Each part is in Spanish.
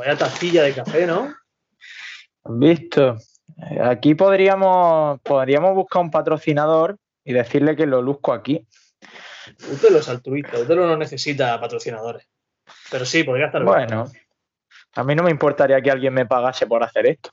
Vaya tacilla de café, ¿no? Visto. Aquí podríamos, podríamos buscar un patrocinador y decirle que lo luzco aquí. Usted lo es altruista, usted no necesita patrocinadores. Pero sí, podría estar Bueno, a mí no me importaría que alguien me pagase por hacer esto.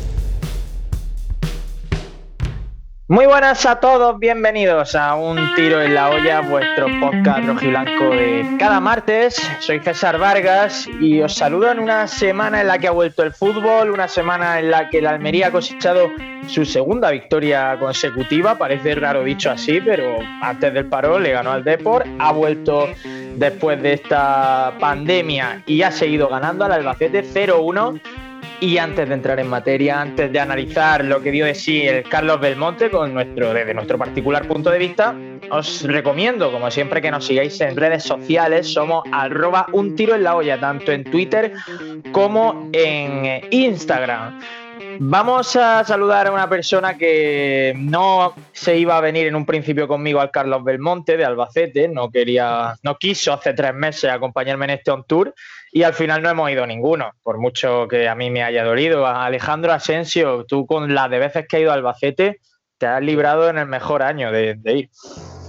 Muy buenas a todos, bienvenidos a Un Tiro en la Olla, vuestro podcast rojiblanco de cada martes. Soy César Vargas y os saludo en una semana en la que ha vuelto el fútbol, una semana en la que la Almería ha cosechado su segunda victoria consecutiva, parece raro dicho así, pero antes del paro le ganó al Deport, ha vuelto después de esta pandemia y ha seguido ganando al Albacete 0-1 y antes de entrar en materia, antes de analizar lo que dio de sí el Carlos Belmonte con nuestro, desde nuestro particular punto de vista, os recomiendo, como siempre, que nos sigáis en redes sociales. Somos arroba un tiro en la olla, tanto en Twitter como en Instagram. Vamos a saludar a una persona que no se iba a venir en un principio conmigo al Carlos Belmonte de Albacete, no quería, no quiso hace tres meses acompañarme en este on tour y al final no hemos ido ninguno, por mucho que a mí me haya dolido. Alejandro Asensio, tú con las de veces que has ido a Albacete, te has librado en el mejor año de, ir.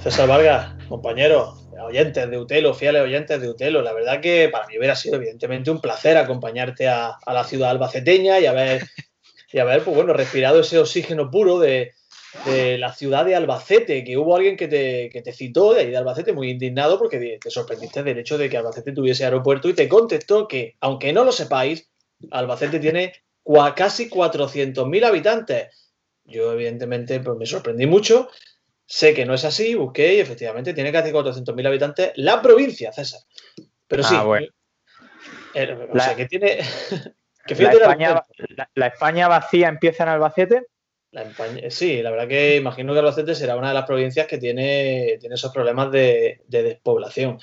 César Vargas, compañero, oyentes de Utelo, fieles oyentes de Utelo, la verdad que para mí hubiera sido evidentemente un placer acompañarte a, la ciudad albaceteña y haber y pues bueno, respirado ese oxígeno puro de, la ciudad de Albacete, que hubo alguien que te, que te, citó de ahí de Albacete muy indignado porque te sorprendiste del hecho de que Albacete tuviese aeropuerto y te contestó que, aunque no lo sepáis, Albacete tiene casi 400.000 habitantes. Yo, evidentemente, pues me sorprendí mucho. Sé que no es así, busqué y efectivamente tiene casi 400.000 habitantes la provincia, César. Pero sí. Ah, eh, o sea, que tiene. la, España, vacía empieza en Albacete. Sí, la verdad que imagino que Albacete será una de las provincias que tiene, tiene esos problemas de, despoblación.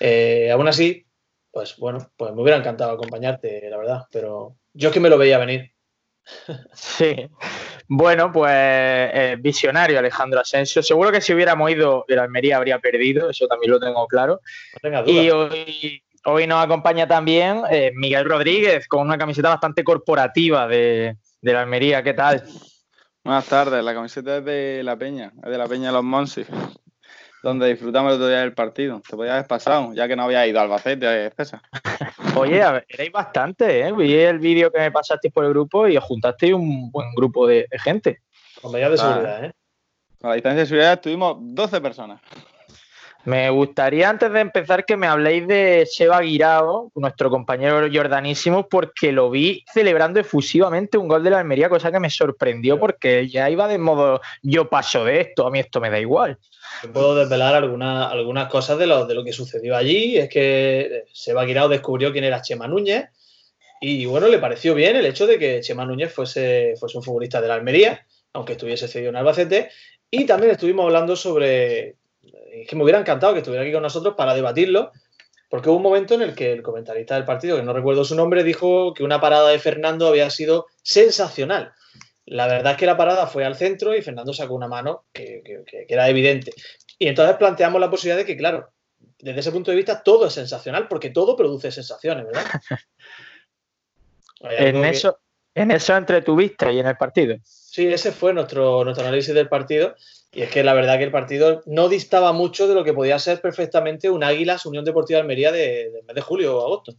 Eh, aún así, pues bueno, pues me hubiera encantado acompañarte, la verdad, pero yo es que me lo veía venir. Sí, bueno, pues eh, visionario Alejandro Asensio. Seguro que si hubiéramos ido, el Almería habría perdido, eso también lo tengo claro. y hoy Hoy nos acompaña también eh, Miguel Rodríguez con una camiseta bastante corporativa de, la Almería. ¿Qué tal? Buenas tardes, la camiseta es de La Peña, es de La Peña de los Monsi, donde disfrutamos el otro día del partido. Te podías haber pasado, ya que no había ido al Albacete, César. Oye, a ver, erais bastante, ¿eh? Vi el vídeo que me pasasteis por el grupo y os juntasteis un buen grupo de, gente. Con medidas de seguridad, ¿eh? Con la distancia de seguridad estuvimos 12 personas. Me gustaría antes de empezar que me habléis de Seba Guirao, nuestro compañero jordanísimo, porque lo vi celebrando efusivamente un gol de la Almería, cosa que me sorprendió porque ya iba de modo yo paso de esto, a mí esto me da igual. puedo desvelar algunas, algunas cosas de lo, de lo que sucedió allí. Es que Seba Guirao descubrió quién era Chema Núñez y bueno, le pareció bien el hecho de que Chema Núñez fuese, fuese un futbolista de la Almería, aunque estuviese cedido en Albacete. Y también estuvimos hablando sobre es que me hubiera encantado que estuviera aquí con nosotros para debatirlo, porque hubo un momento en el que el comentarista del partido, que no recuerdo su nombre, dijo que una parada de Fernando había sido sensacional. La verdad es que la parada fue al centro y Fernando sacó una mano que, era evidente. Y entonces planteamos la posibilidad de que, claro, desde ese punto de vista todo es sensacional, porque todo produce sensaciones, ¿verdad? en, eso, en eso entretuviste y en el partido. Sí, ese fue nuestro, nuestro análisis del partido. Y es que la verdad que el partido no distaba mucho de lo que podía ser perfectamente un Águilas Unión Deportiva de Almería de, mes de julio o agosto.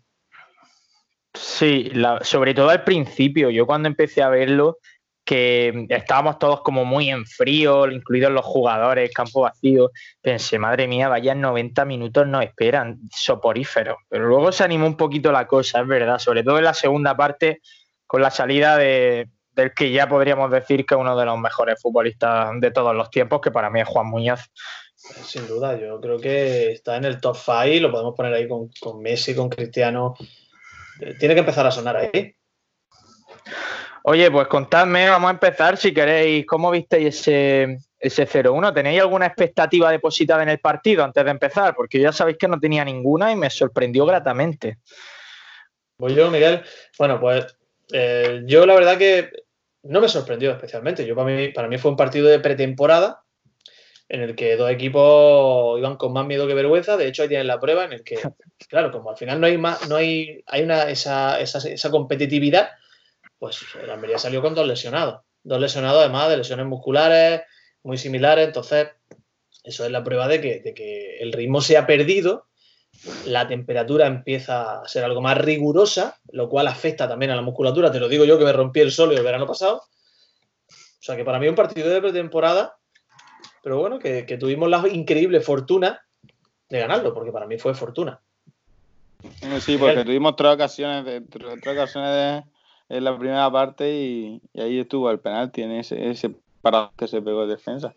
Sí, sobre todo al principio, yo cuando empecé a verlo, que estábamos todos como muy en frío, incluidos los jugadores, campo vacío, pensé, madre mía, vaya 90 minutos nos esperan, soporíferos. Pero luego se animó un poquito la cosa, es verdad, sobre todo en la segunda parte, con la salida de, del que ya podríamos decir que es uno de los mejores futbolistas de todos los tiempos, que para mí es Juan Muñoz. Sin duda, yo creo que está en el top 5, lo podemos poner ahí con, Messi, con Cristiano. Eh, tiene que empezar a sonar ahí. Oye, pues contadme, vamos a empezar si queréis, ¿cómo visteis ese, ese 0-1? ¿Tenéis alguna expectativa depositada en el partido antes de empezar? Porque ya sabéis que no tenía ninguna y me sorprendió gratamente. Pues yo, Miguel, bueno, pues Eh, yo la verdad que no me sorprendió especialmente. Yo para mí, para mí fue un partido de pretemporada en el que dos equipos iban con más miedo que vergüenza. De hecho, ahí tienen la prueba en el que, claro, como al final no hay más, no hay, hay una, esa, esa, esa competitividad, pues el Almería salió con dos lesionados. Dos lesionados, además de lesiones musculares muy similares. Entonces, eso es la prueba de que, de que el ritmo se ha perdido la temperatura empieza a ser algo más rigurosa, lo cual afecta también a la musculatura. Te lo digo yo que me rompí el sol el verano pasado. O sea que para mí un partido de pretemporada, pero bueno, que, que tuvimos la increíble fortuna de ganarlo, porque para mí fue fortuna. Sí, porque tuvimos tres ocasiones, de, tres ocasiones de, en la primera parte y, y, ahí estuvo el penalti en ese, ese parado que se pegó de defensa.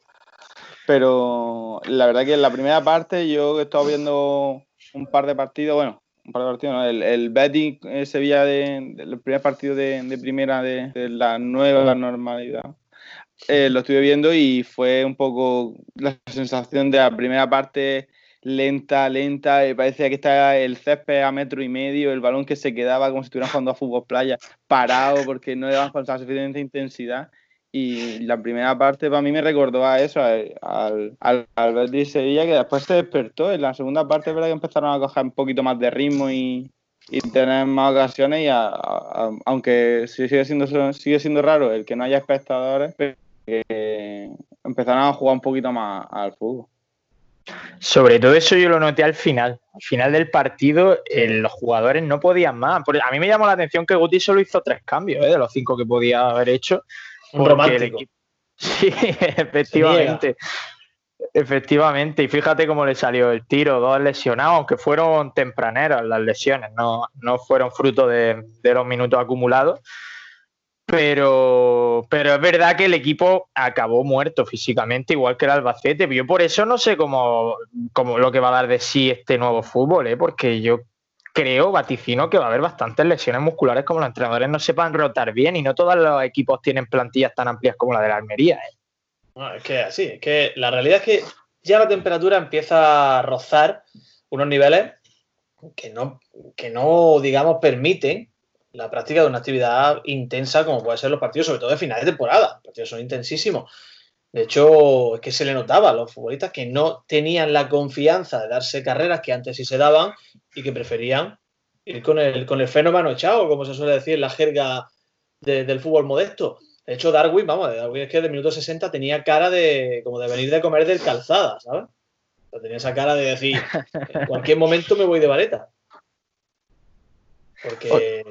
Pero la verdad que en la primera parte yo he estado viendo un par de partidos, bueno, un par de partidos, el, el Betting Sevilla de, primer partido de, primera de, la nueva normalidad. Eh, lo estuve viendo y fue un poco la sensación de la primera parte lenta, lenta, y parecía que estaba el césped a metro y medio, el balón que se quedaba como si estuvieran jugando a fútbol playa, parado porque no le daban con suficiente intensidad y la primera parte para mí me recordó a eso, al, al, al Sevilla, que después se despertó. En la segunda parte es verdad que empezaron a coger un poquito más de ritmo y, y tener más ocasiones, y a, a, aunque sigue siendo, sigue siendo raro el que no haya espectadores, pero que empezaron a jugar un poquito más al fútbol. Sobre todo eso yo lo noté al final. Al final del partido los jugadores no podían más. A mí me llamó la atención que Guti solo hizo tres cambios ¿eh? de los cinco que podía haber hecho. Un romántico. Equipo... Sí, efectivamente. Efectivamente, y fíjate cómo le salió el tiro, dos lesionados, aunque fueron tempraneras las lesiones, no, no fueron fruto de, de, los minutos acumulados. Pero, pero es verdad que el equipo acabó muerto físicamente, igual que el Albacete. Yo por eso no sé cómo, cómo lo que va a dar de sí este nuevo fútbol, ¿eh? porque yo creo, vaticino, que va a haber bastantes lesiones musculares como los entrenadores no sepan rotar bien y no todos los equipos tienen plantillas tan amplias como la de la Almería. ¿eh? Es que así, es que la realidad es que ya la temperatura empieza a rozar unos niveles que no, que no digamos, permiten la práctica de una actividad intensa como puede ser los partidos, sobre todo de finales de temporada. Los partidos son intensísimos. De hecho, es que se le notaba a los futbolistas que no tenían la confianza de darse carreras que antes sí se daban y que preferían ir con el, con el fenómeno echado, como se suele decir en la jerga de, del fútbol modesto. De hecho, Darwin, vamos, Darwin es que de minuto 60 tenía cara de como de venir de comer del calzada, ¿sabes? O sea, tenía esa cara de decir, en cualquier momento me voy de vareta. Porque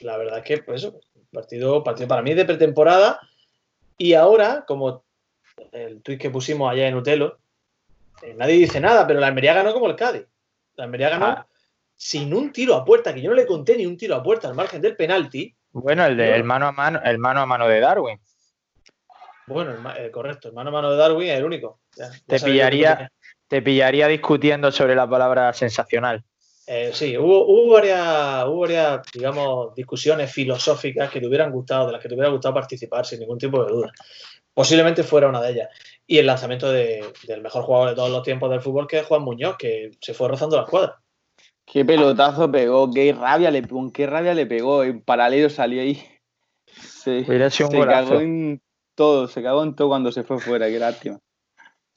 la verdad es que, pues eso, partido, partido para mí de pretemporada. Y ahora, como el tuit que pusimos allá en Utelo, eh, nadie dice nada, pero la Almería ganó como el Cádiz. La Almería ganó ah. sin un tiro a puerta, que yo no le conté ni un tiro a puerta al margen del penalti. Bueno, el, de, el mano a mano, el mano a mano de Darwin. Bueno, el, eh, correcto, el mano a mano de Darwin es el único. Ya te, pillaría, te pillaría discutiendo sobre la palabra sensacional. Eh, sí, hubo, hubo, varias, hubo varias, digamos, discusiones filosóficas que te hubieran gustado, de las que te hubiera gustado participar sin ningún tipo de duda. Posiblemente fuera una de ellas. Y el lanzamiento de, del mejor jugador de todos los tiempos del fútbol, que es Juan Muñoz, que se fue rozando la escuadra. Qué pelotazo pegó, qué rabia le pegó, qué rabia le pegó. En paralelo salió ahí. Se, se cagó en todo, se cagó en todo cuando se fue fuera, qué lástima.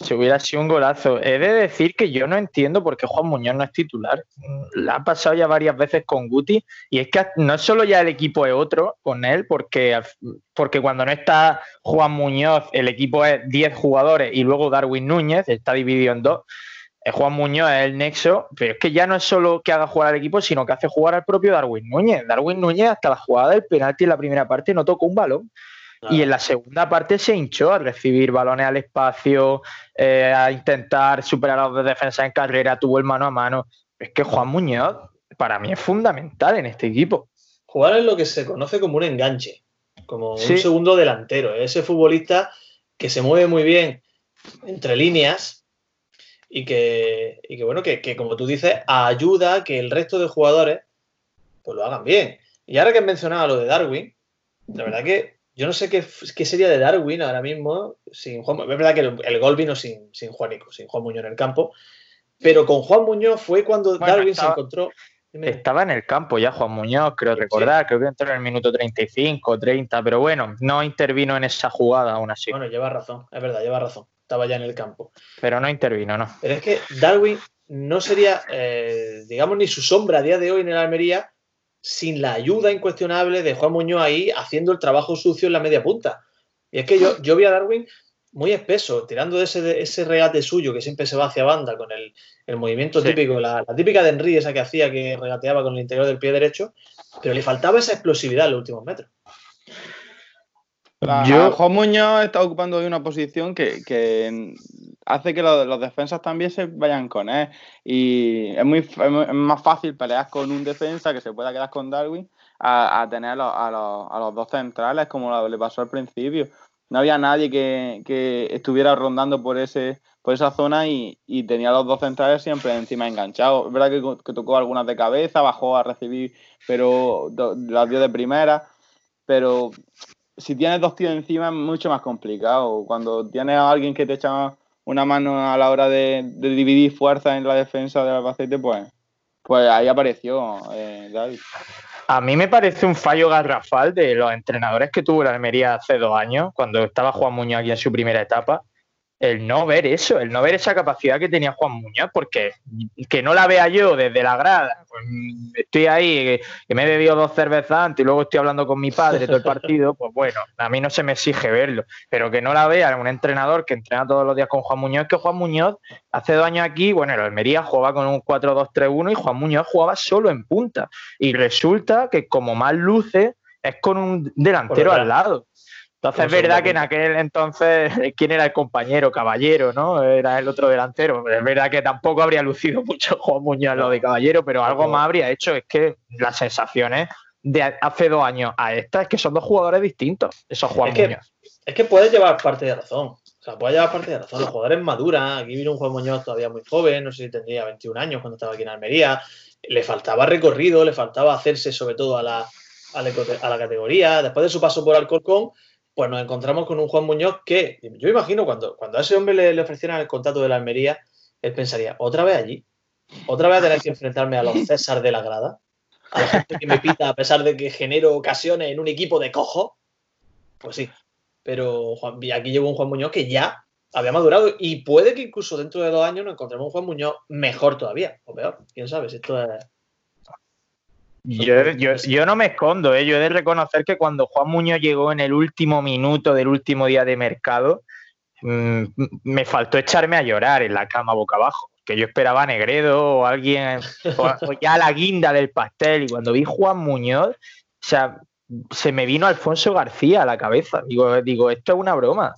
Si hubiera sido un golazo. He de decir que yo no entiendo por qué Juan Muñoz no es titular. La ha pasado ya varias veces con Guti y es que no solo ya el equipo es otro con él, porque, porque cuando no está Juan Muñoz, el equipo es 10 jugadores y luego Darwin Núñez, está dividido en dos. Juan Muñoz es el nexo, pero es que ya no es solo que haga jugar al equipo, sino que hace jugar al propio Darwin Núñez. Darwin Núñez, hasta la jugada del penalti en la primera parte, no tocó un balón. Y en la segunda parte se hinchó a recibir balones al espacio, eh, a intentar superar a los defensas en carrera, tuvo el mano a mano. Es que Juan Muñoz para mí es fundamental en este equipo. Jugar es lo que se conoce como un enganche, como sí. un segundo delantero. Ese futbolista que se mueve muy bien entre líneas y que, y que bueno, que, que, como tú dices, ayuda a que el resto de jugadores pues lo hagan bien. Y ahora que has mencionado lo de Darwin, la verdad que yo no sé qué, qué, sería de Darwin ahora mismo sin Juan. Es verdad que el, el gol vino sin, sin Juanico, sin Juan Muñoz en el campo. Pero con Juan Muñoz fue cuando bueno, Darwin estaba, se encontró. Estaba en el campo ya Juan Muñoz, creo recordar, creo que entró en el minuto 35, 30, pero bueno, no intervino en esa jugada aún así. Bueno, lleva razón, es verdad, lleva razón. Estaba ya en el campo. Pero no intervino, ¿no? Pero es que Darwin no sería, eh, digamos, ni su sombra a día de hoy en el Almería sin la ayuda incuestionable de Juan Muñoz ahí haciendo el trabajo sucio en la media punta. Y es que yo, yo vi a Darwin muy espeso, tirando de ese, ese regate suyo que siempre se va hacia banda con el, movimiento típico, la, típica de Henry, esa que hacía que regateaba con el interior del pie derecho, pero le faltaba esa explosividad en los últimos metros. Yo... Juan Muñoz está ocupando hoy una posición que, hace que los, defensas también se vayan con él. Y es, muy, más fácil pelear con un defensa que se pueda quedar con Darwin a, tener a los, dos centrales como le pasó al principio no había nadie que, estuviera rondando por ese por esa zona y, tenía los dos centrales siempre encima enganchados. Es verdad que, tocó algunas de cabeza, bajó a recibir, pero las dio de primera. Pero si tienes dos tíos encima es mucho más complicado. Cuando tienes a alguien que te echa una mano a la hora de, dividir fuerzas en la defensa del Albacete, pues, pues ahí apareció eh, David. A mí me parece un fallo garrafal de los entrenadores que tuvo la Almería hace dos años, cuando estaba Juan Muñoz aquí en su primera etapa, el no ver eso, el no ver esa capacidad que tenía Juan Muñoz, porque que no la vea yo desde la grada, pues, estoy ahí, que, me he bebido dos cervezas antes y luego estoy hablando con mi padre todo el partido, pues bueno, a mí no se me exige verlo, pero que no la vea un entrenador que entrena todos los días con Juan Muñoz, que Juan Muñoz hace dos años aquí, bueno, el Almería jugaba con un 4-2-3-1 y Juan Muñoz jugaba solo en punta, y resulta que como más luce es con un delantero al lado. Entonces es verdad que en aquel entonces, ¿quién era el compañero? Caballero, ¿no? Era el otro delantero. Es verdad que tampoco habría lucido mucho Juan Muñoz lo de Caballero, pero algo más habría hecho. Es que las sensaciones de hace dos años a esta es que son dos jugadores distintos, esos Juan es que, Muñoz. Es que puede llevar parte de razón. O sea, puede llevar parte de razón. Los jugadores maduran. Aquí vino un Juan Muñoz todavía muy joven, no sé si tendría 21 años cuando estaba aquí en Almería. Le faltaba recorrido, le faltaba hacerse sobre todo a la, a la categoría. Después de su paso por Alcorcón, pues nos encontramos con un Juan Muñoz que, yo imagino, cuando, cuando a ese hombre le, ofrecieran el contrato de la Almería, él pensaría, ¿otra vez allí? ¿Otra vez a tener que enfrentarme a los César de la grada? ¿A la gente que me pita a pesar de que genero ocasiones en un equipo de cojo? Pues sí, pero aquí llevo un Juan Muñoz que ya había madurado y puede que incluso dentro de dos años nos encontremos un Juan Muñoz mejor todavía, o peor, quién sabe, si esto es yo, no me escondo, ¿eh? yo he de reconocer que cuando Juan Muñoz llegó en el último minuto del último día de mercado, mm, me faltó echarme a llorar en la cama boca abajo, que yo esperaba a Negredo o alguien, o, ya la guinda del pastel, y cuando vi Juan Muñoz, o sea, se me vino Alfonso García a la cabeza, digo, digo esto es una broma.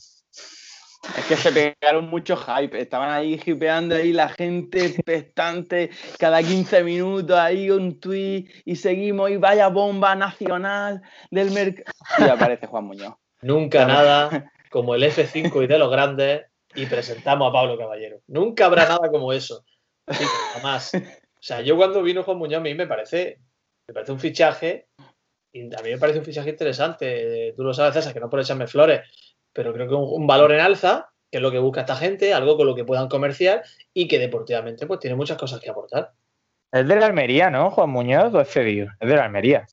Es que se pegaron mucho hype, estaban ahí hipeando ahí la gente expectante, cada 15 minutos ahí un tweet y seguimos y vaya bomba nacional del mercado. Y aparece Juan Muñoz. Nunca nada como el F5 y de los grandes y presentamos a Pablo Caballero. Nunca habrá nada como eso. Jamás. O sea, yo cuando vino Juan Muñoz a mí me parece, me parece un fichaje, y a mí me parece un fichaje interesante. Tú lo sabes, César, que no por echarme flores, pero creo que un, valor en alza, que es lo que busca esta gente, algo con lo que puedan comerciar y que deportivamente pues tiene muchas cosas que aportar. Es de la Almería, ¿no? Juan Muñoz o es cedido. Es de la Almería.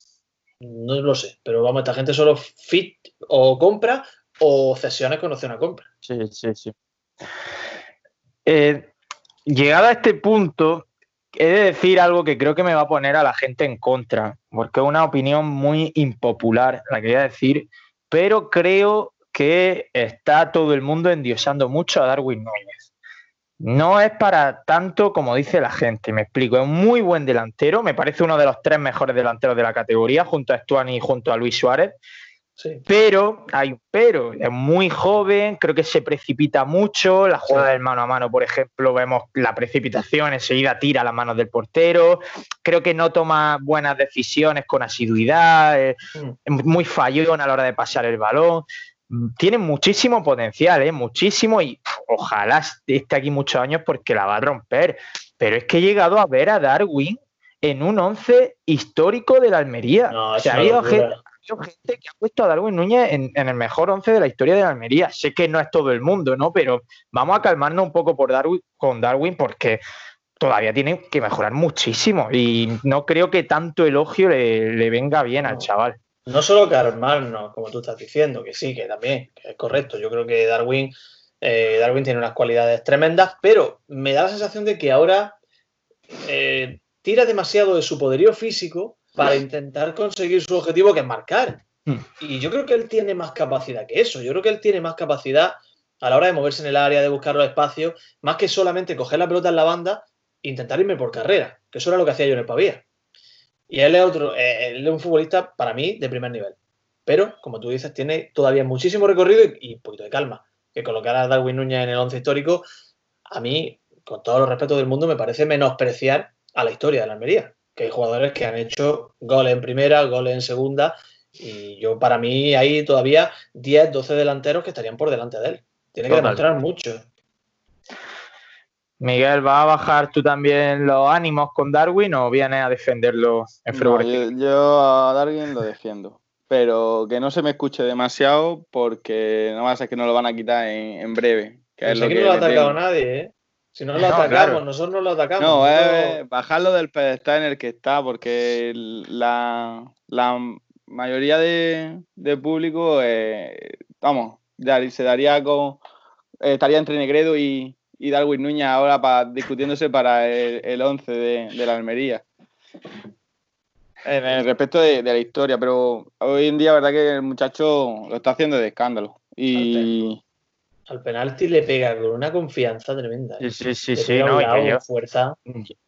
No lo sé, pero vamos, esta gente solo fit o compra o cesiones con opción a compra. Sí, sí, sí. Eh, llegado a este punto, he de decir algo que creo que me va a poner a la gente en contra, porque es una opinión muy impopular, la que voy a decir, pero creo que está todo el mundo endiosando mucho a Darwin Núñez. No es para tanto como dice la gente, me explico. Es un muy buen delantero, me parece uno de los tres mejores delanteros de la categoría, junto a Stuani y junto a Luis Suárez. Pero, hay un pero, es muy joven, creo que se precipita mucho, la jugada del mano a mano, por ejemplo, vemos la precipitación, enseguida tira las manos del portero, creo que no toma buenas decisiones con asiduidad, es mm. muy fallón a la hora de pasar el balón tiene muchísimo potencial, ¿eh? muchísimo, y ojalá esté aquí muchos años porque la va a romper. Pero es que he llegado a ver a Darwin en un once histórico de la Almería. o sea, ha habido gente, que ha puesto a Darwin Núñez en, el mejor once de la historia de la Almería. Sé que no es todo el mundo, ¿no? Pero vamos a calmarnos un poco por Darwin, con Darwin porque todavía tiene que mejorar muchísimo y no creo que tanto elogio le, venga bien al chaval. No solo calmarnos, como tú estás diciendo, que sí, que también, que es correcto. Yo creo que Darwin, eh, Darwin tiene unas cualidades tremendas, pero me da la sensación de que ahora eh, tira demasiado de su poderío físico para intentar conseguir su objetivo, que es marcar. Hmm. Y yo creo que él tiene más capacidad que eso. Yo creo que él tiene más capacidad a la hora de moverse en el área, de buscar los espacios, más que solamente coger la pelota en la banda e intentar irme por carrera, que eso era lo que hacía yo en el Pavía. Y él es, otro, eh, él es un futbolista, para mí, de primer nivel. Pero, como tú dices, tiene todavía muchísimo recorrido y, un poquito de calma. Que colocar a Darwin Núñez en el once histórico, a mí, con todo los respeto del mundo, me parece menospreciar a la historia de la Almería. Que hay jugadores que han hecho goles en primera, goles en segunda, y yo, para mí, hay todavía 10, 12 delanteros que estarían por delante de él. Tiene que demostrar mucho. Miguel, ¿vas a bajar tú también los ánimos con Darwin o vienes a defenderlo en no, yo, a Darwin lo defiendo, pero que no se me escuche demasiado porque no va a ser que no lo van a quitar en, breve. Que es lo que no lo ha atacado nadie, ¿eh? Si no lo atacamos, nosotros no lo atacamos. No, es bajarlo del pedestal en el que está, porque la, mayoría de, público, eh, vamos, se daría con. estaría entre Negredo y, y Darwin Núñez ahora para, discutiéndose para el, 11 de, la Almería. En el respecto de, la historia, pero hoy en día, verdad que el muchacho lo está haciendo de escándalo. Y. Al penalti le pega con una confianza tremenda. Sí, sí, sí, sí no, lleva, fuerza.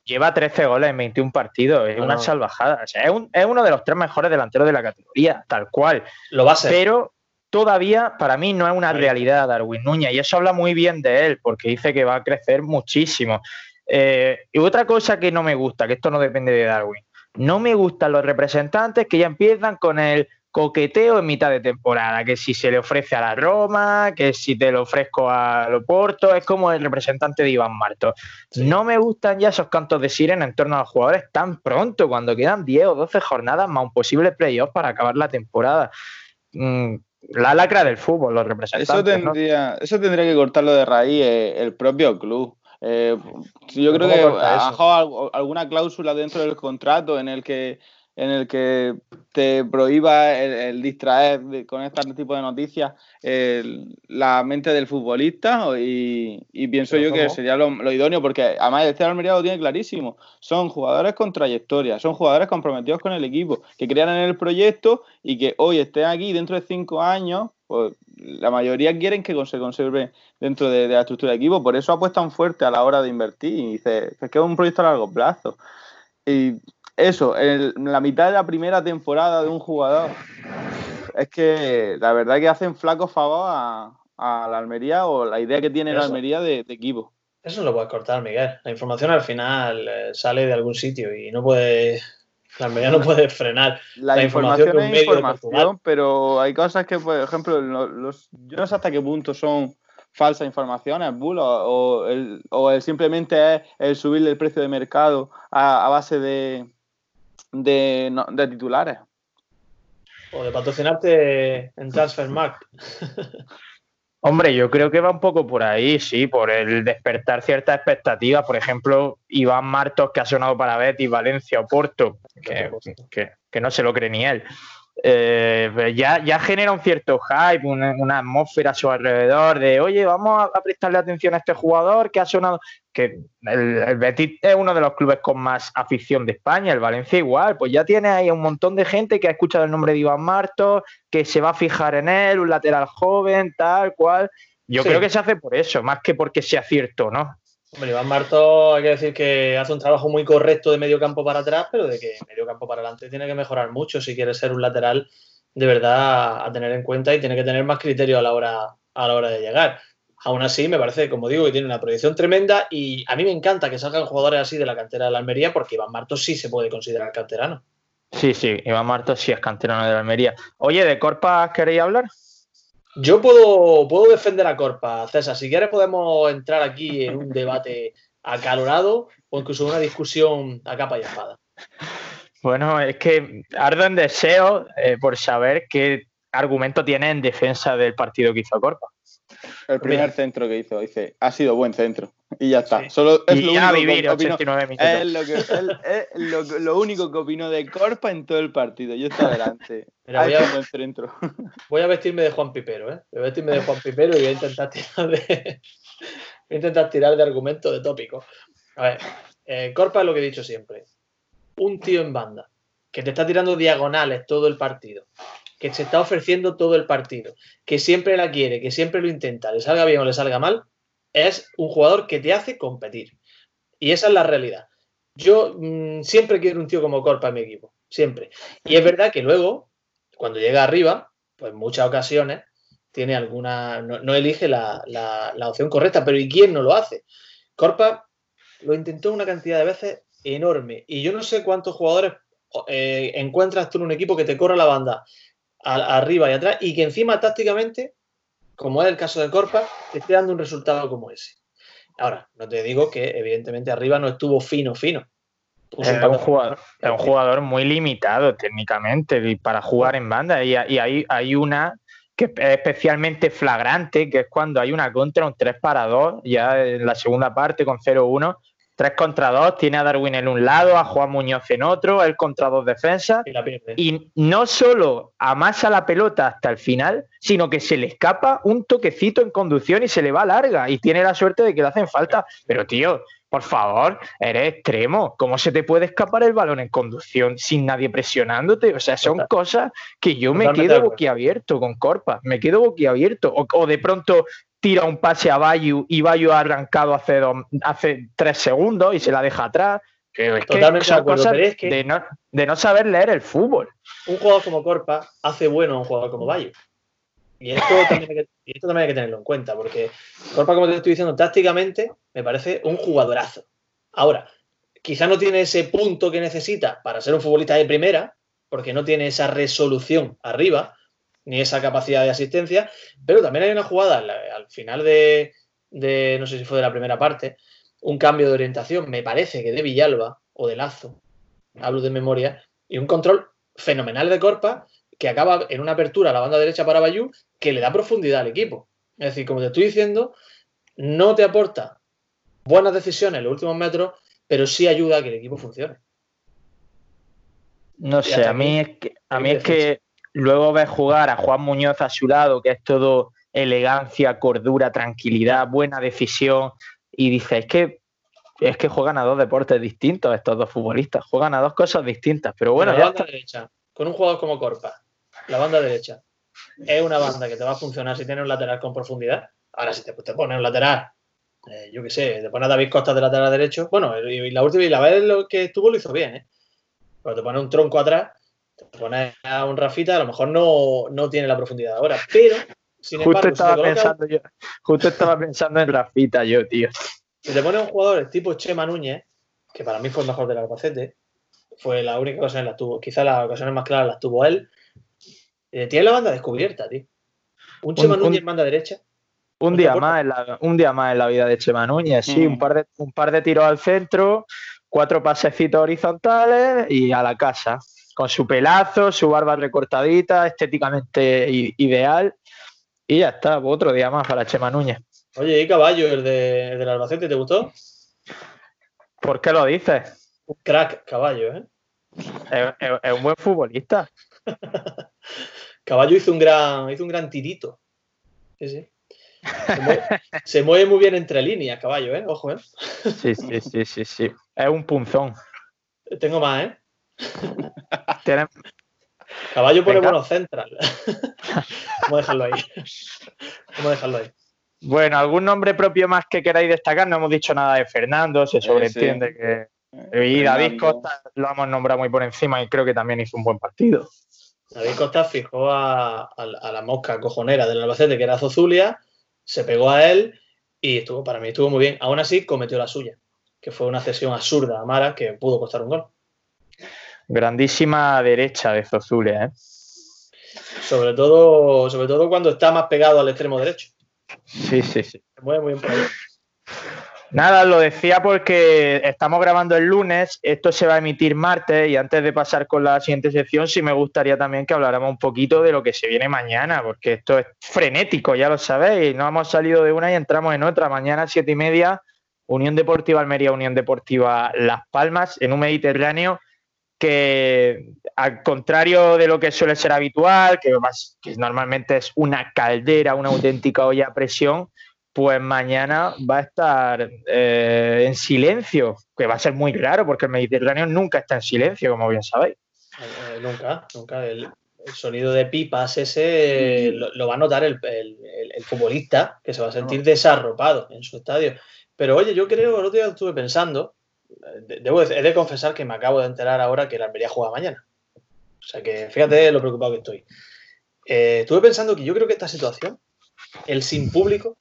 lleva 13 goles en 21 partidos, es una salvajada. es, es, uno de los tres mejores delanteros de la categoría, tal cual. Lo va a ser. Pero todavía para mí no es una realidad Darwin Núñez y eso habla muy bien de él porque dice que va a crecer muchísimo. Eh, y otra cosa que no me gusta, que esto no depende de Darwin, no me gustan los representantes que ya empiezan con el coqueteo en mitad de temporada, que si se le ofrece a la Roma, que si te lo ofrezco a Loporto, es como el representante de Iván Marto. No me gustan ya esos cantos de sirena en torno a los jugadores tan pronto, cuando quedan 10 o 12 jornadas más un posible playoff para acabar la temporada. Mm, la lacra del fútbol, los representantes. Eso tendría, eso tendría que cortarlo de raíz eh, el propio club. Eh, yo creo que ha alguna cláusula dentro del contrato en el que en el que te prohíba el, distraer con este tipo de noticias la mente del futbolista y, pienso yo que sería lo, idóneo porque además este Almería lo tiene clarísimo. Son jugadores con trayectoria son jugadores comprometidos con el equipo que crean en el proyecto y que hoy estén aquí dentro de cinco años pues la mayoría quieren que se conserve dentro de, la estructura de equipo. Por eso apuestan fuerte a la hora de invertir y dice es que es un proyecto a largo plazo y eso, en la mitad de la primera temporada de un jugador, es que la verdad que hacen flaco favor a, la Almería o la idea que tiene la Almería de, equipo. Eso no lo puedes cortar, Miguel. La información al final eh, sale de algún sitio y no puede. La Almería no puede frenar. La, información, es información, pero hay cosas que, por ejemplo, los, yo no sé hasta qué punto son falsas informaciones, bulo, o, o simplemente es el subir el precio de mercado a base de, de, titulares. O de patrocinarte en Transfermarkt. Hombre, yo creo que va un poco por ahí, sí, por el despertar ciertas expectativas. Por ejemplo, Iván Martos, que ha sonado para Betis, Valencia o Porto, que, que no se lo cree ni él. Eh, ya, ya genera un cierto hype, una, atmósfera a su alrededor de, oye, vamos a, prestarle atención a este jugador que ha sonado, que el, Betis es uno de los clubes con más afición de España, el Valencia igual, pues ya tiene ahí un montón de gente que ha escuchado el nombre de Iván Martos, que se va a fijar en él, un lateral joven, tal cual. Yo creo que se hace por eso, más que porque sea cierto, ¿no? Hombre, Iván Marto hay que decir que hace un trabajo muy correcto de medio campo para atrás, pero de que medio campo para adelante tiene que mejorar mucho si quiere ser un lateral de verdad a tener en cuenta y tiene que tener más criterio a la hora, a la hora de llegar. Aún así, me parece, como digo, que tiene una proyección tremenda y a mí me encanta que salgan jugadores así de la cantera de la Almería porque Iván Marto sí se puede considerar canterano. Sí, sí, Iván Marto sí es canterano de la Almería. Oye, ¿de Corpas queréis hablar? Yo puedo, puedo defender a Corpa, César. Si quieres podemos entrar aquí en un debate acalorado o incluso una discusión a capa y espada. Bueno, es que ardo en deseo eh, por saber qué argumento tiene en defensa del partido que hizo Corpa. El primer centro que hizo, dice, ha sido buen centro. Y ya está. Solo es, lo, único vivir, es, lo, que, es lo, lo, único que opinó de Corpa en todo el partido. Yo estoy adelante. voy, a, buen centro. voy a vestirme de Juan Pipero, ¿eh? Voy a vestirme de Juan Pipero y voy a intentar tirar de, voy a intentar tirar de argumento de tópico. A ver, eh, Corpa es lo que he dicho siempre. Un tío en banda que te está tirando diagonales todo el partido, que se está ofreciendo todo el partido, que siempre la quiere, que siempre lo intenta, le salga bien o le salga mal, es un jugador que te hace competir. Y esa es la realidad. Yo mmm, siempre quiero un tío como Corpa en mi equipo, siempre. Y es verdad que luego, cuando llega arriba, pues en muchas ocasiones tiene alguna, no, elige la, la, la, opción correcta, pero ¿y quién no lo hace? Corpa lo intentó una cantidad de veces enorme y yo no sé cuántos jugadores eh, encuentras tú en un equipo que te corra la banda a, arriba y atrás y que encima tácticamente, como es el caso de Corpa, te esté dando un resultado como ese. Ahora, no te digo que evidentemente arriba no estuvo fino, fino. Es un, jugador, es un jugador muy limitado técnicamente para jugar en banda y, y hay, hay una que es especialmente flagrante, que es cuando hay una contra, un 3 para 2, ya en la segunda parte con 0-1, 3 contra 2, tiene a Darwin en un lado, a Juan Muñoz en otro, él contra dos defensas. Y, y, no solo amasa la pelota hasta el final, sino que se le escapa un toquecito en conducción y se le va larga. Y tiene la suerte de que le hacen falta. Pero, tío, por favor, eres extremo. ¿Cómo se te puede escapar el balón en conducción sin nadie presionándote? O sea, son Total. cosas que yo me quedo boquiabierto con Corpa. Me quedo boquiabierto. O, o de pronto tira un pase a Bayu y Bayu ha arrancado hace, dos, hace tres segundos y se la deja atrás. Pero es Totalmente que de acuerdo, pero es que de, no, de no saber leer el fútbol. Un jugador como Corpa hace bueno a un jugador como Bayu. Y esto, también hay que, y esto también hay que tenerlo en cuenta, porque Corpa, como te estoy diciendo, tácticamente me parece un jugadorazo. Ahora, quizá no tiene ese punto que necesita para ser un futbolista de primera, porque no tiene esa resolución arriba, ni esa capacidad de asistencia, pero también hay una jugada al, al final de, de, no sé si fue de la primera parte, un cambio de orientación, me parece que de Villalba o de Lazo, hablo de memoria, y un control fenomenal de Corpa que acaba en una apertura a la banda derecha para Bayú que le da profundidad al equipo. Es decir, como te estoy diciendo, no te aporta buenas decisiones en los últimos metros, pero sí ayuda a que el equipo funcione. No sé, a mí es que, a mí es que luego ves jugar a Juan Muñoz a su lado, que es todo elegancia, cordura, tranquilidad, buena decisión, y dices, es que es que juegan a dos deportes distintos estos dos futbolistas, juegan a dos cosas distintas, pero bueno, la ya banda está. derecha, con un jugador como Corpa, la banda derecha, es una banda que te va a funcionar si tiene un lateral con profundidad. Ahora, si te, te pones un lateral, eh, yo qué sé, te pones a David Costa de lateral derecho, bueno, y la última y la vez lo que estuvo lo hizo bien, ¿eh? Pero te pones un tronco atrás, te pones a un Rafita, a lo mejor no, no tiene la profundidad ahora, pero sin justo, embargo, estaba si te coloca, pensando yo, justo estaba pensando en Rafita yo, tío. Si te pones un jugador tipo Chema Núñez, que para mí fue el mejor del Albacete, fue la única ocasión en la tuvo, quizás las ocasiones más claras las tuvo él, eh, tiene la banda descubierta, tío. Un Chema Un- Núñez un- banda derecha. Un día, más en la, un día más en la vida de Chema Núñez, sí, Mm. un, par de, un par de tiros al centro, cuatro pasecitos horizontales y a la casa. Con su pelazo, su barba recortadita, estéticamente ideal. Y ya está, otro día más para Chema Núñez. Oye, ¿y Caballo, el, de, el del Albacete, te gustó? ¿Por qué lo dices? Un crack, Caballo, ¿eh? Es, es- es un buen futbolista. Caballo hizo un gran, hizo un gran tirito. Sí, sí. Se mueve, se mueve muy bien entre líneas, Caballo, ¿eh? Ojo, ¿eh? Sí, sí, sí, sí, sí. Es un punzón. Tengo más, ¿eh? Caballo pone Venga. buenos central. Vamos a dejarlo ahí. Vamos a dejarlo ahí. Bueno, ¿algún nombre propio más que queráis destacar? No hemos dicho nada de Fernando, se sobreentiende que... Y David. Costa lo hemos nombrado muy por encima y creo que también hizo un buen partido. David Costa fijó a, a- a la mosca cojonera del Albacete, que era Zozulia, se pegó a él y estuvo, para mí estuvo muy bien. Aún así, cometió la suya, que fue una cesión absurda a Mara que pudo costar un gol. Grandísima derecha de Zozulia, ¿eh? Sobre todo, sobre todo cuando está más pegado al extremo derecho. Sí, sí, sí. Se mueve muy bien por ahí. Nada, lo decía porque estamos grabando el lunes, esto se va a emitir martes y antes de pasar con la siguiente sección sí me gustaría también que habláramos un poquito de lo que se viene mañana, porque esto es frenético, ya lo sabéis, no hemos salido de una y entramos en otra. Mañana siete y media, Unión Deportiva Almería, Unión Deportiva Las Palmas, en un Mediterráneo que al contrario de lo que suele ser habitual, que, que normalmente es una caldera, una auténtica olla a presión, pues mañana va a estar eh, en silencio, que va a ser muy raro porque el Mediterráneo nunca está en silencio, como bien sabéis. Eh, nunca, nunca. El, sonido de pipas ese lo, va a notar el, futbolista, que se va a sentir desarropado en su estadio. Pero oye, yo creo, el otro día estuve pensando, eh, debo he de confesar que me acabo de enterar ahora que la Almería juega mañana. O sea que fíjate lo preocupado que estoy. estuve pensando que yo creo que esta situación, el sin público,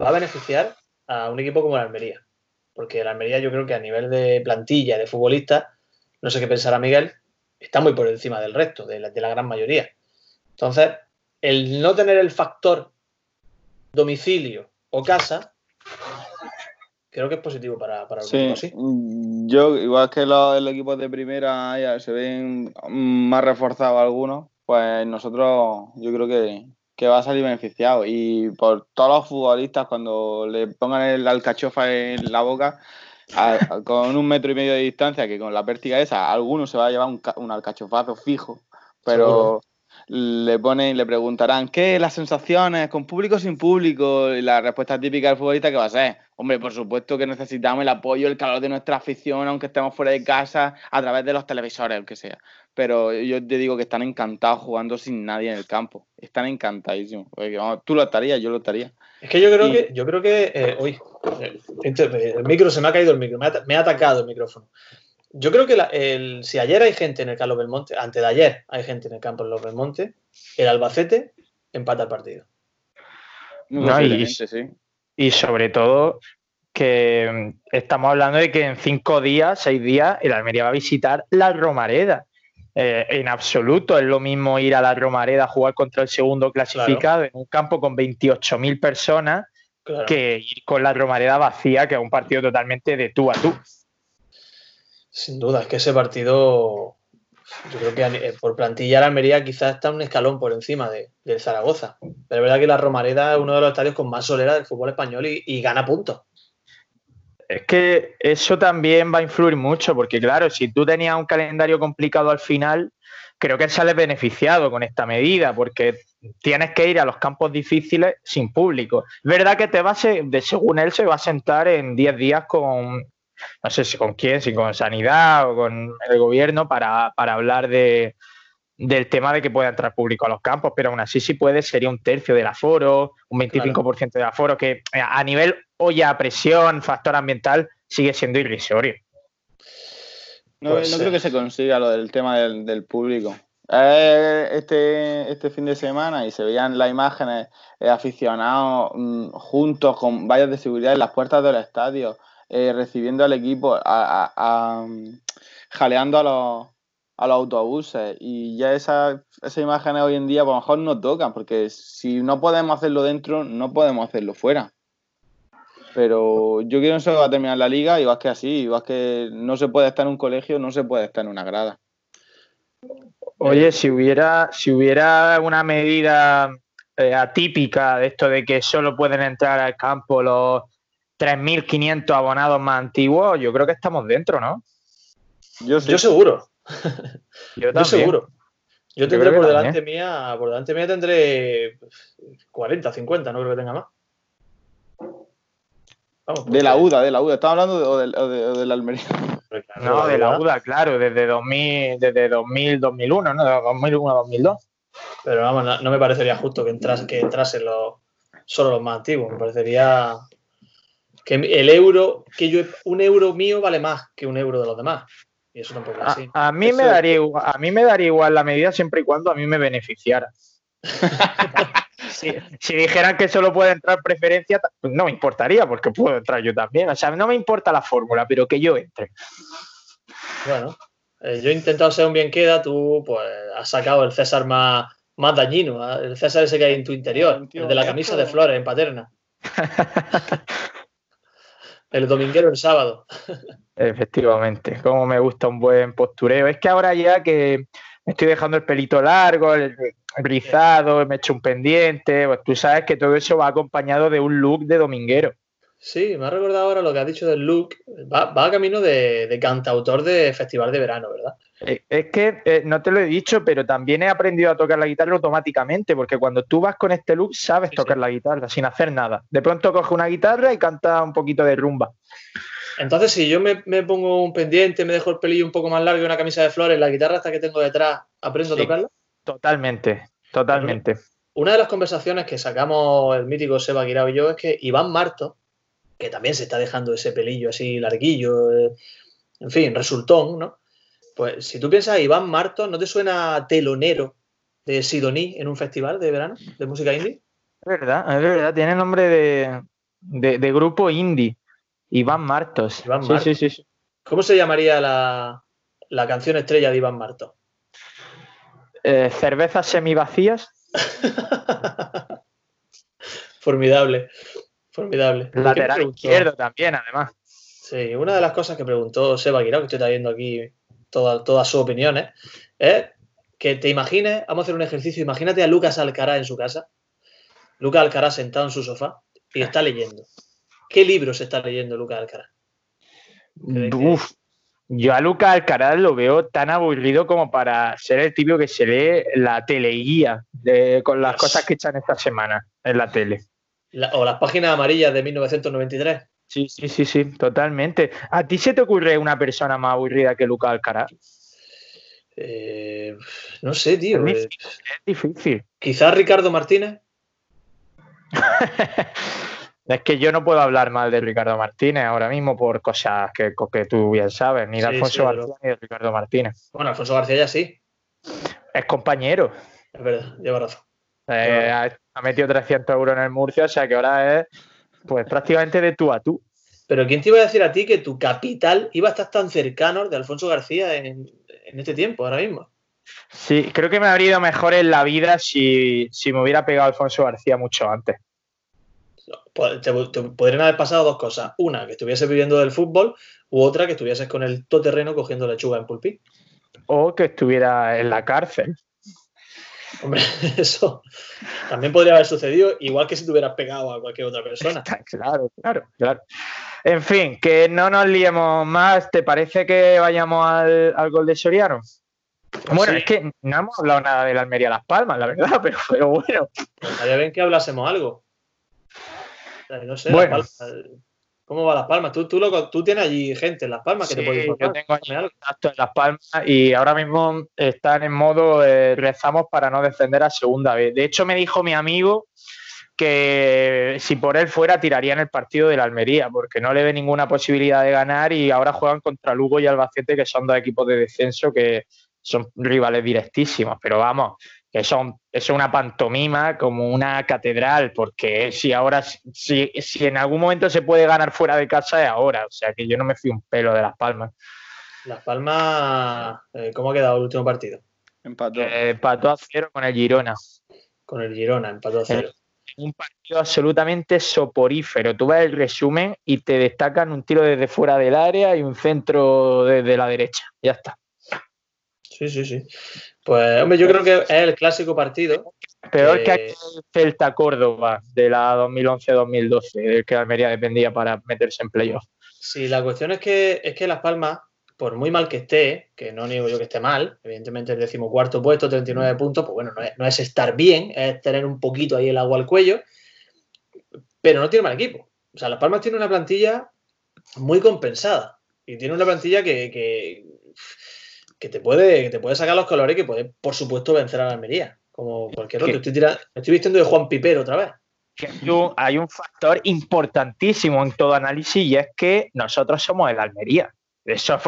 va a beneficiar a un equipo como el Almería. Porque el Almería yo creo que a nivel de plantilla, de futbolista, no sé qué pensará Miguel, está muy por encima del resto, de la, gran mayoría. Entonces, el no tener el factor domicilio o casa, creo que es positivo para, para el sí. ¿sí? Yo, igual que los, equipos de primera ya se ven más reforzados algunos, pues nosotros yo creo que, que va a salir beneficiado. Y por todos los futbolistas, cuando le pongan el alcachofa en la boca, con un metro y medio de distancia, que con la pértiga esa, alguno se va a llevar un, alcachofazo fijo, pero le ponen, le preguntarán, ¿qué? Las sensaciones, con público sin público, y la respuesta típica del futbolista que va a ser, hombre, por supuesto que necesitamos el apoyo, el calor de nuestra afición, aunque estemos fuera de casa, a través de los televisores, aunque sea pero yo te digo que están encantados jugando sin nadie en el campo. Están encantadísimos. tú lo estarías, yo lo estaría. Es que yo creo que, yo creo que, eh, uy, eh, el micro se me ha caído el micro, me ha, atacado el micrófono. Yo creo que el, si ayer hay gente en el Carlos Belmonte, antes de ayer hay gente en el campo en los Belmonte, el Albacete empata el partido. y, sí. y sobre todo que estamos hablando de que en cinco días, seis días, el Almería va a visitar la Romareda. Eh, en absoluto es lo mismo ir a la Romareda a jugar contra el segundo clasificado en un campo con 28.000 personas que ir con la Romareda vacía, que es un partido totalmente de tú a tú. Sin duda, es que ese partido, yo creo que eh, por plantilla la Almería quizás está un escalón por encima de, Zaragoza. Pero es verdad que la Romareda es uno de los estadios con más solera del fútbol español y gana puntos. Es que eso también va a influir mucho, porque claro, si tú tenías un calendario complicado al final, creo que sales beneficiado con esta medida, porque tienes que ir a los campos difíciles sin público. Es verdad que te va a de según él, se va a sentar en 10 días con, no sé si con quién, si con Sanidad o con el gobierno para, hablar de, del tema de que pueda entrar público a los campos, pero aún así si puede sería un tercio del aforo, un 25% del aforo, que a nivel olla, presión, factor ambiental, sigue siendo irrisorio. No, pues creo que se consiga lo del tema del, público. Eh, este, este fin de semana y se veían las imágenes eh, aficionados mm, juntos con vallas de seguridad en las puertas del estadio, eh, recibiendo al equipo, jaleando a los, a los autobuses. Y ya esas esa imágenes hoy en día, a lo mejor no tocan, porque si no podemos hacerlo dentro, no podemos hacerlo fuera. Pero yo quiero que va a terminar la liga y vas que así, igual que no se puede estar en un colegio, no se puede estar en una grada. Oye, si hubiera, si hubiera una medida eh, atípica de esto de que solo pueden entrar al campo los 3.500 abonados más antiguos, yo creo que estamos dentro, ¿no? Yo, seguro. yo, seguro. Yo tendré por delante mía, por delante mía tendré 40, 50, no creo que tenga más de la UDA, de la UDA. ¿Estaba hablando de, de, la Almería? No, de la UDA, claro, desde 2000, desde 2000, 2001, ¿no? 2001, 2002. Pero vamos, no, me parecería justo que entrase, que entrase solo los más antiguos. Me parecería que el euro, que yo, un euro mío vale más que un euro de los demás. Y eso tampoco es así. A, mí, me daría igual, a mí me daría igual la medida siempre y cuando a mí me beneficiara. si, dijeran que solo puede entrar preferencia, pues no me importaría, porque puedo entrar yo también. O sea, no me importa la fórmula, pero que yo entre. Bueno, eh, yo he intentado ser un bien queda, tú pues has sacado el César más, más dañino, ¿eh? el César ese que hay en tu interior, el de la camisa de flores en paterna. El dominguero el sábado. Efectivamente, como me gusta un buen postureo. Es que ahora ya que me estoy dejando el pelito largo, el rizado, me he hecho un pendiente, pues tú sabes que todo eso va acompañado de un look de dominguero. Sí, me ha recordado ahora lo que has dicho del look. Va, a camino de, cantautor de festival de verano, ¿verdad? Eh, es que eh, no te lo he dicho, pero también he aprendido a tocar la guitarra automáticamente, porque cuando tú vas con este look sabes tocar la guitarra sin hacer nada. De pronto coge una guitarra y canta un poquito de rumba. Entonces, si yo me, pongo un pendiente, me dejo el pelillo un poco más largo y una camisa de flores, la guitarra hasta que tengo detrás, ¿aprendo a tocarla? Totalmente, totalmente. Una de las conversaciones que sacamos el mítico Seba Guirao y yo es que Iván Marto, que también se está dejando ese pelillo así larguillo, eh, en fin, resultón, ¿no? Pues si tú piensas Iván Marto, ¿no te suena telonero de Sidoní en un festival de verano de música indie? Es verdad, es verdad, tiene nombre de, grupo indie. Iván Martos. Iván Martos. Sí, sí, sí, ¿Cómo se llamaría la, canción estrella de Iván Martos? Eh, cervezas semivacías. Formidable. Formidable. Lateral izquierdo también, además. Sí, una de las cosas que preguntó Seba Guirao, que estoy trayendo aquí todas sus opiniones, es que te imagines, vamos a hacer un ejercicio, imagínate a Lucas Alcaraz en su casa, Lucas Alcaraz sentado en su sofá y está leyendo. ¿Qué libros está leyendo Lucas Alcaraz? Uf, yo a Lucas Alcaraz lo veo tan aburrido como para ser el tipo que se lee la teleguía de, con las cosas que echan esta semana en la tele o las páginas amarillas de 1993. Sí, sí, sí, sí, totalmente. ¿A ti se te ocurre una persona más aburrida que Lucas Alcaraz? Eh, no sé, tío. Es, difícil. Quizás Ricardo Martínez. es que yo no puedo hablar mal de Ricardo Martínez ahora mismo por cosas que, que tú bien sabes, ni de Alfonso García ni de Ricardo Martínez. Bueno, Alfonso García ya sí. Es compañero. Es verdad, lleva razón. Eh, ha, metido 300 euros en el Murcia, o sea que ahora es pues prácticamente de tú a tú. Pero ¿quién te iba a decir a ti que tu capital iba a estar tan cercano de Alfonso García en, este tiempo, ahora mismo? Sí, creo que me habría ido mejor en la vida si, me hubiera pegado Alfonso García mucho antes. Pues, te, podrían haber pasado dos cosas. Una, que estuvieses viviendo del fútbol, u otra, que estuvieses con el todoterreno cogiendo lechuga en pulpí. O que estuviera en la cárcel. Hombre, eso también podría haber sucedido, igual que si te hubieras pegado a cualquier otra persona. Claro, claro, claro. En fin, que no nos liemos más. ¿Te parece que vayamos al, gol de Soriano? Bueno, es que no hemos hablado nada de la Almería Las Palmas, la verdad, pero, pero bueno. Pues estaría bien que hablásemos algo. No sé, bueno. ¿Cómo va Las Palmas? Tú, tú, tienes allí gente en Las Palmas que te puede. Yo tengo allí en Las Palmas y ahora mismo están en modo eh, rezamos para no descender a segunda vez. De hecho, me dijo mi amigo que si por él fuera tiraría en el partido de la Almería, porque no le ve ninguna posibilidad de ganar y ahora juegan contra Lugo y Albacete, que son dos equipos de descenso que son rivales directísimos. Pero vamos, que son, es una pantomima como una catedral, porque si ahora, si, si en algún momento se puede ganar fuera de casa es ahora, o sea que yo no me fui un pelo de Las Palmas. Las Palmas, eh, ¿cómo ha quedado el último partido? Empató. Eh, empató a cero con el Girona. Con el Girona, empató a cero. Un partido absolutamente soporífero. Tú ves el resumen y te destacan un tiro desde fuera del área y un centro desde la derecha. Ya está. Sí, sí, sí. Pues, hombre, yo creo que es el clásico partido. Peor que el Celta Córdoba de la 2011-2012, del que Almería dependía para meterse en playoff. Sí, la cuestión es que, es que Las Palmas, por muy mal que esté, que no niego yo que esté mal, evidentemente el decimocuarto puesto, 39 puntos, pues bueno, no es, no es estar bien, es tener un poquito ahí el agua al cuello, pero no tiene mal equipo. O sea, Las Palmas tiene una plantilla muy compensada y tiene una plantilla que que te puede, que te puede sacar los colores y que puede, por supuesto, vencer a la Almería. Como cualquier otro. Estoy, estoy vistiendo de Juan Pipero otra vez. Hay un factor importantísimo en todo análisis y es que nosotros somos el Almería. Eso,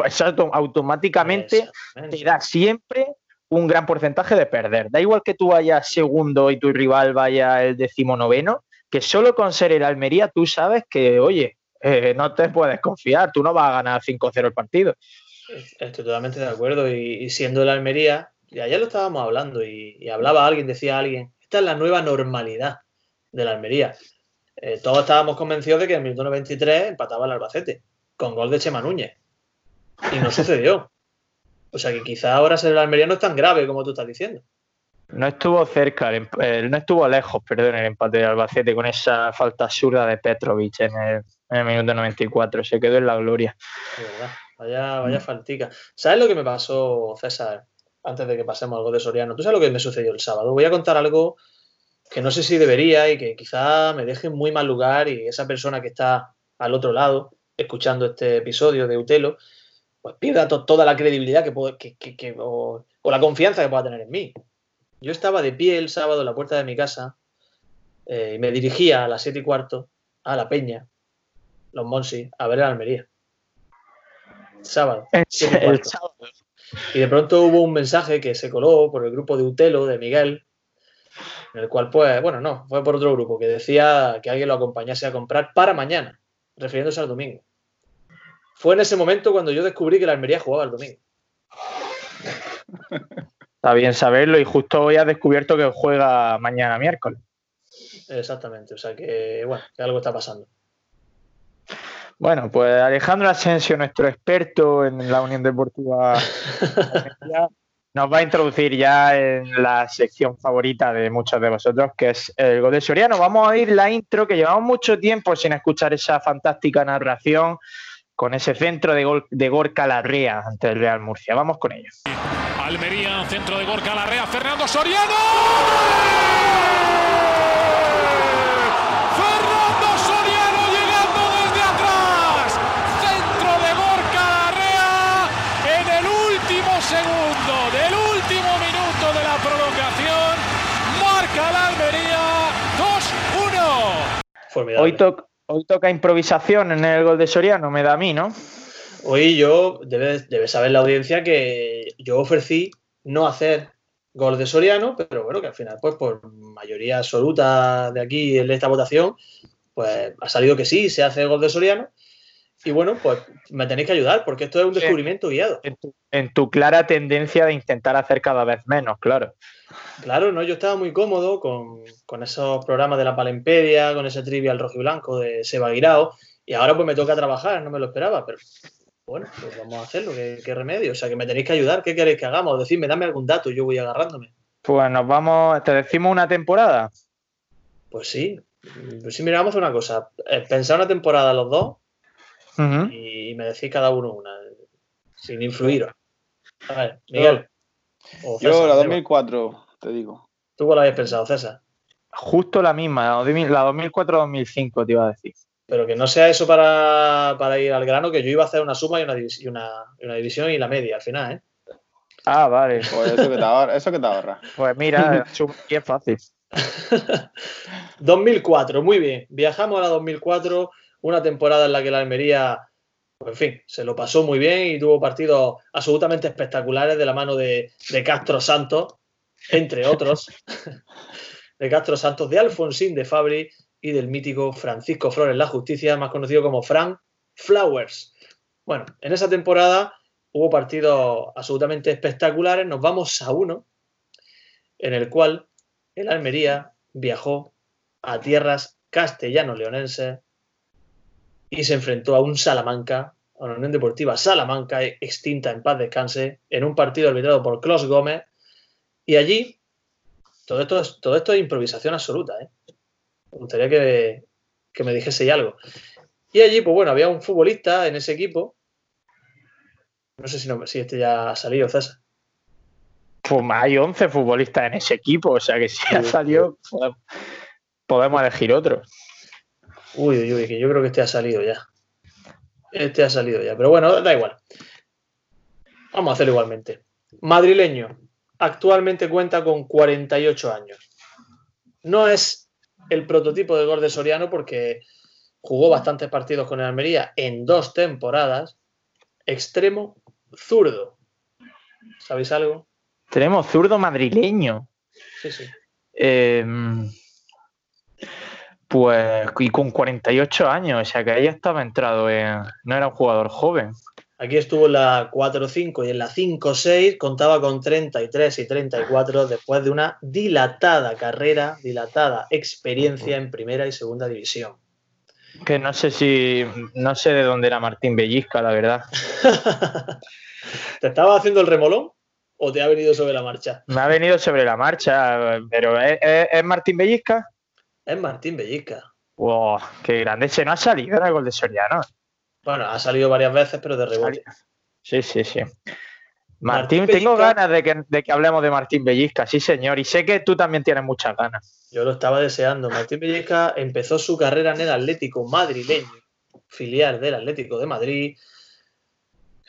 automáticamente te da siempre un gran porcentaje de perder. Da igual que tú vayas segundo y tu rival vaya el decimonoveno, que solo con ser el Almería tú sabes que, oye, eh, no te puedes confiar, tú no vas a ganar 5-0 el partido. Estoy totalmente de acuerdo. Y, siendo la Almería, y ayer lo estábamos hablando, y, hablaba alguien, decía alguien, esta es la nueva normalidad de la Almería. eh, todos estábamos convencidos de que en el minuto 93 empataba el Albacete, con gol de Chema Núñez. Y no sucedió. O sea que quizá ahora ser el Almería no es tan grave como tú estás diciendo. No estuvo cerca, eh, no estuvo lejos, perdón, el empate de Albacete con esa falta absurda de Petrovic en el, minuto 94. Se quedó en la gloria. De verdad, vaya, vaya faltica. ¿Sabes lo que me pasó, César? Antes de que pasemos algo de Soriano. ¿Tú sabes lo que me sucedió el sábado? Voy a contar algo que no sé si debería y que quizá me deje en muy mal lugar y esa persona que está al otro lado escuchando este episodio de Utelo, pues pierda toda la credibilidad que, que, o, la confianza que pueda tener en mí. Yo estaba de pie el sábado en la puerta de mi casa eh, y me dirigía a las siete y cuarto a la Peña, los Monsi, a ver el Almería. Sábado. y, sábado. y de pronto hubo un mensaje que se coló por el grupo de Utelo de Miguel, en el cual, pues, bueno, no, fue por otro grupo que decía que alguien lo acompañase a comprar para mañana, refiriéndose al domingo. Fue en ese momento cuando yo descubrí que la Almería jugaba el domingo. Está bien saberlo y justo hoy has descubierto que juega mañana miércoles. Exactamente, o sea que, bueno, que algo está pasando. Bueno, pues Alejandro Asensio, nuestro experto en la Unión Deportiva, nos va a introducir ya en la sección favorita de muchos de vosotros, que es el gol de Soriano. Vamos a oír la intro, que llevamos mucho tiempo sin escuchar esa fantástica narración con ese centro de, gol, de Gorka Larrea ante el Real Murcia. Vamos con ello. Almería, centro de Gorka Larrea, Fernando Soriano. Fernando Soriano llegando desde atrás. Centro de Gorka Larrea en el último segundo del último minuto de la prolongación. Marca la Almería 2-1. Hoy, hoy toca improvisación en el gol de Soriano, me da a mí, ¿no? Hoy yo, debe, saber la audiencia que yo ofrecí no hacer gol de Soriano, pero bueno, que al final, pues por mayoría absoluta de aquí en esta votación, pues ha salido que sí, se hace gol de Soriano. Y bueno, pues me tenéis que ayudar, porque esto es un descubrimiento guiado. En tu, clara tendencia de intentar hacer cada vez menos, claro. Claro, no, yo estaba muy cómodo con, con esos programas de la Palempedia, con ese trivial rojo y blanco de Seba Guirao, y ahora pues me toca trabajar, no me lo esperaba, pero bueno, pues vamos a hacerlo, ¿qué, remedio? O sea, que me tenéis que ayudar, ¿qué queréis que hagamos? Decidme, dame algún dato, yo voy agarrándome. Pues nos vamos, ¿te decimos una temporada? Pues sí, pues sí, mira, vamos a una cosa, eh, pensar una temporada los dos y me decís cada uno una, sin influir. A ver, Miguel. yo la 2004, te digo. ¿Tú cuál habías pensado, César? Justo la misma, la 2004-2005 te iba a decir. Pero que no sea eso para, ir al grano, que yo iba a hacer una suma y una, una, división y la media al final, ¿eh? Ah, vale. Pues eso que te ahorra. Eso que te ahorra. Pues mira, es fácil. 2004, muy bien. Viajamos a la 2004, una temporada en la que la Almería, pues en fin, se lo pasó muy bien y tuvo partidos absolutamente espectaculares de la mano de, de Castro Santos, entre otros. de Castro Santos, de Alfonsín de Fabri y del mítico Francisco Flores La Justicia, más conocido como Frank Flowers. Bueno, en esa temporada hubo partidos absolutamente espectaculares. Nos vamos a uno en el cual el Almería viajó a tierras castellano-leonenses y se enfrentó a un Salamanca, a una Unión Deportiva Salamanca, extinta en paz descanse, en un partido arbitrado por Klaus Gómez. Y allí, todo esto es, todo esto es improvisación absoluta. ¿eh? Me gustaría que, me dijese algo. Y allí, pues bueno, había un futbolista en ese equipo. No sé si, no, si este ya ha salido, César. Pues hay 11 futbolistas en ese equipo, o sea que si ha salido, podemos, elegir otro. Uy, uy, uy, que yo creo que este ha salido ya. Este ha salido ya, pero bueno, da igual. Vamos a hacerlo igualmente. Madrileño, actualmente cuenta con 48 años. No es el prototipo de gol de Soriano porque jugó bastantes partidos con el Almería en dos temporadas. Extremo zurdo. ¿Sabéis algo? Tenemos zurdo madrileño. Sí, sí. Em, pues y con 48 años, o sea que ahí estaba entrado en... No era un jugador joven. Aquí estuvo en la 4-5 y en la 5-6 contaba con 33 y 34 después de una dilatada carrera, dilatada experiencia en primera y segunda división. Que no sé si. No sé de dónde era Martín Bellisca, la verdad. ¿Te estaba haciendo el remolón o te ha venido sobre la marcha? Me ha venido sobre la marcha, pero ¿es, es- es Martín Bellisca? Es Martín Bellisca. ¡Wow! ¡Qué grande! Se no ha salido en el gol de Soriano. Bueno, ha salido varias veces, pero de rebote. Sí, sí, sí. Martín Martín, tengo ganas de que, de que hablemos de Martín Bellisca, sí, señor. Y sé que tú también tienes muchas ganas. Yo lo estaba deseando. Martín Bellisca empezó su carrera en el Atlético madrileño, filial del Atlético de Madrid,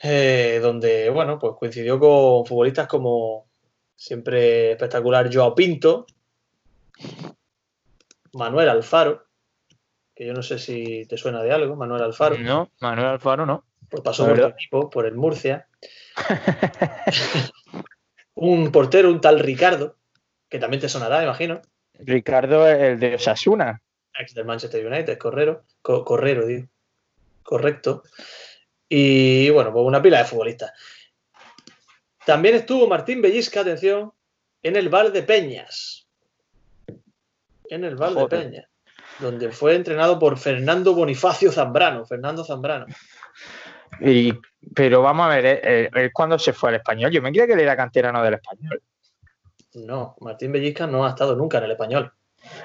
eh, donde, bueno, pues coincidió con futbolistas como siempre espectacular Joao Pinto, Manuel Alfaro, que yo no sé si te suena de algo, Manuel Alfaro, No, Manuel Alfaro no. pues pasó por verdad. equipo, por el Murcia. un portero, un tal Ricardo, que también te sonará, imagino. Ricardo, el de Osasuna. ex del Manchester United, Correro, Co- Correro, digo. Correcto. Y bueno, pues una pila de futbolistas. También estuvo Martín Bellisca, atención, en el Val de Peñas. En el Val de Joder. Peñas, donde fue entrenado por Fernando Bonifacio Zambrano. Fernando Zambrano. Y, pero vamos a ver, ¿eh? ¿eh? ¿él cuándo se fue al español? Yo me creía que él era canterano del español. No, Martín Bellisca no ha estado nunca en el español.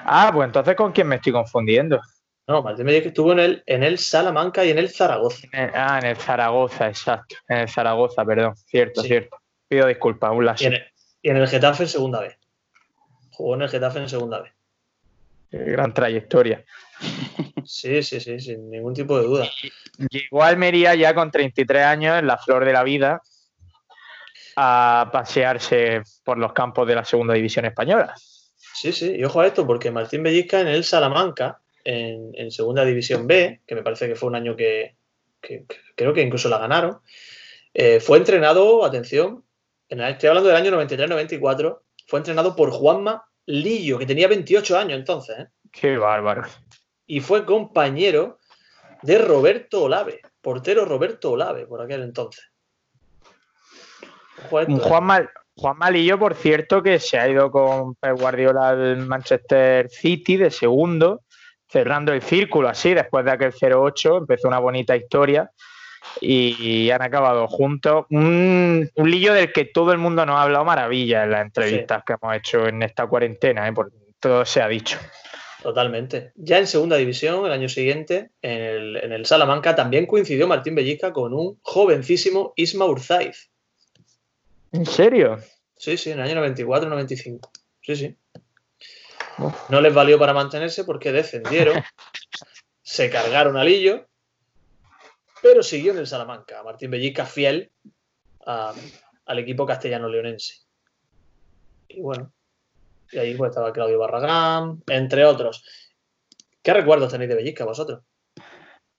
Ah, pues entonces con quién me estoy confundiendo. No, Martín Bellisca estuvo en el, en el Salamanca y en el Zaragoza. En el- ah, en el Zaragoza, exacto. En el Zaragoza, perdón. Cierto, Sí. cierto. Pido disculpas, un Y lazo. el, y en el Getafe en segunda vez. Jugó en el Getafe en segunda vez. Gran trayectoria. Sí, sí, sí, sin ningún tipo de duda. Llegó a Almería ya con 33 años, en la flor de la vida, a pasearse por los campos de la segunda división española. Sí, sí, y ojo a esto, porque Martín Bellisca en el Salamanca, en, en Segunda División B, que me parece que fue un año que, que- que creo que incluso la ganaron, eh, fue entrenado, atención, en el- estoy hablando del año 93-94, fue entrenado por Juanma Lillo, que tenía 28 años entonces, ¿eh? Qué bárbaro. y fue compañero de Roberto Olave, portero Roberto Olave por aquel entonces. Juan Malillo, por cierto, que se ha ido con Pep Guardiola al Manchester City de segundo, cerrando el círculo así, después de aquel 0-8, empezó una bonita historia y han acabado juntos. Un, un Lillo del que todo el mundo nos ha hablado maravilla en las entrevistas que hemos hecho en esta cuarentena, ¿eh? por todo se ha dicho. Totalmente. Ya en segunda división, el año siguiente, en el, en el Salamanca, también coincidió Martín Bellisca con un jovencísimo Isma Urzaiz. ¿En serio? Sí, sí, en el año 94-95. Sí, sí. No les valió para mantenerse porque descendieron, se cargaron al Lillo, pero siguió en el Salamanca. Martín Bellisca fiel a- al equipo castellano-leonense. Y bueno, y ahí pues estaba Claudio Barragán, entre otros. ¿Qué recuerdos tenéis de Bellisca vosotros?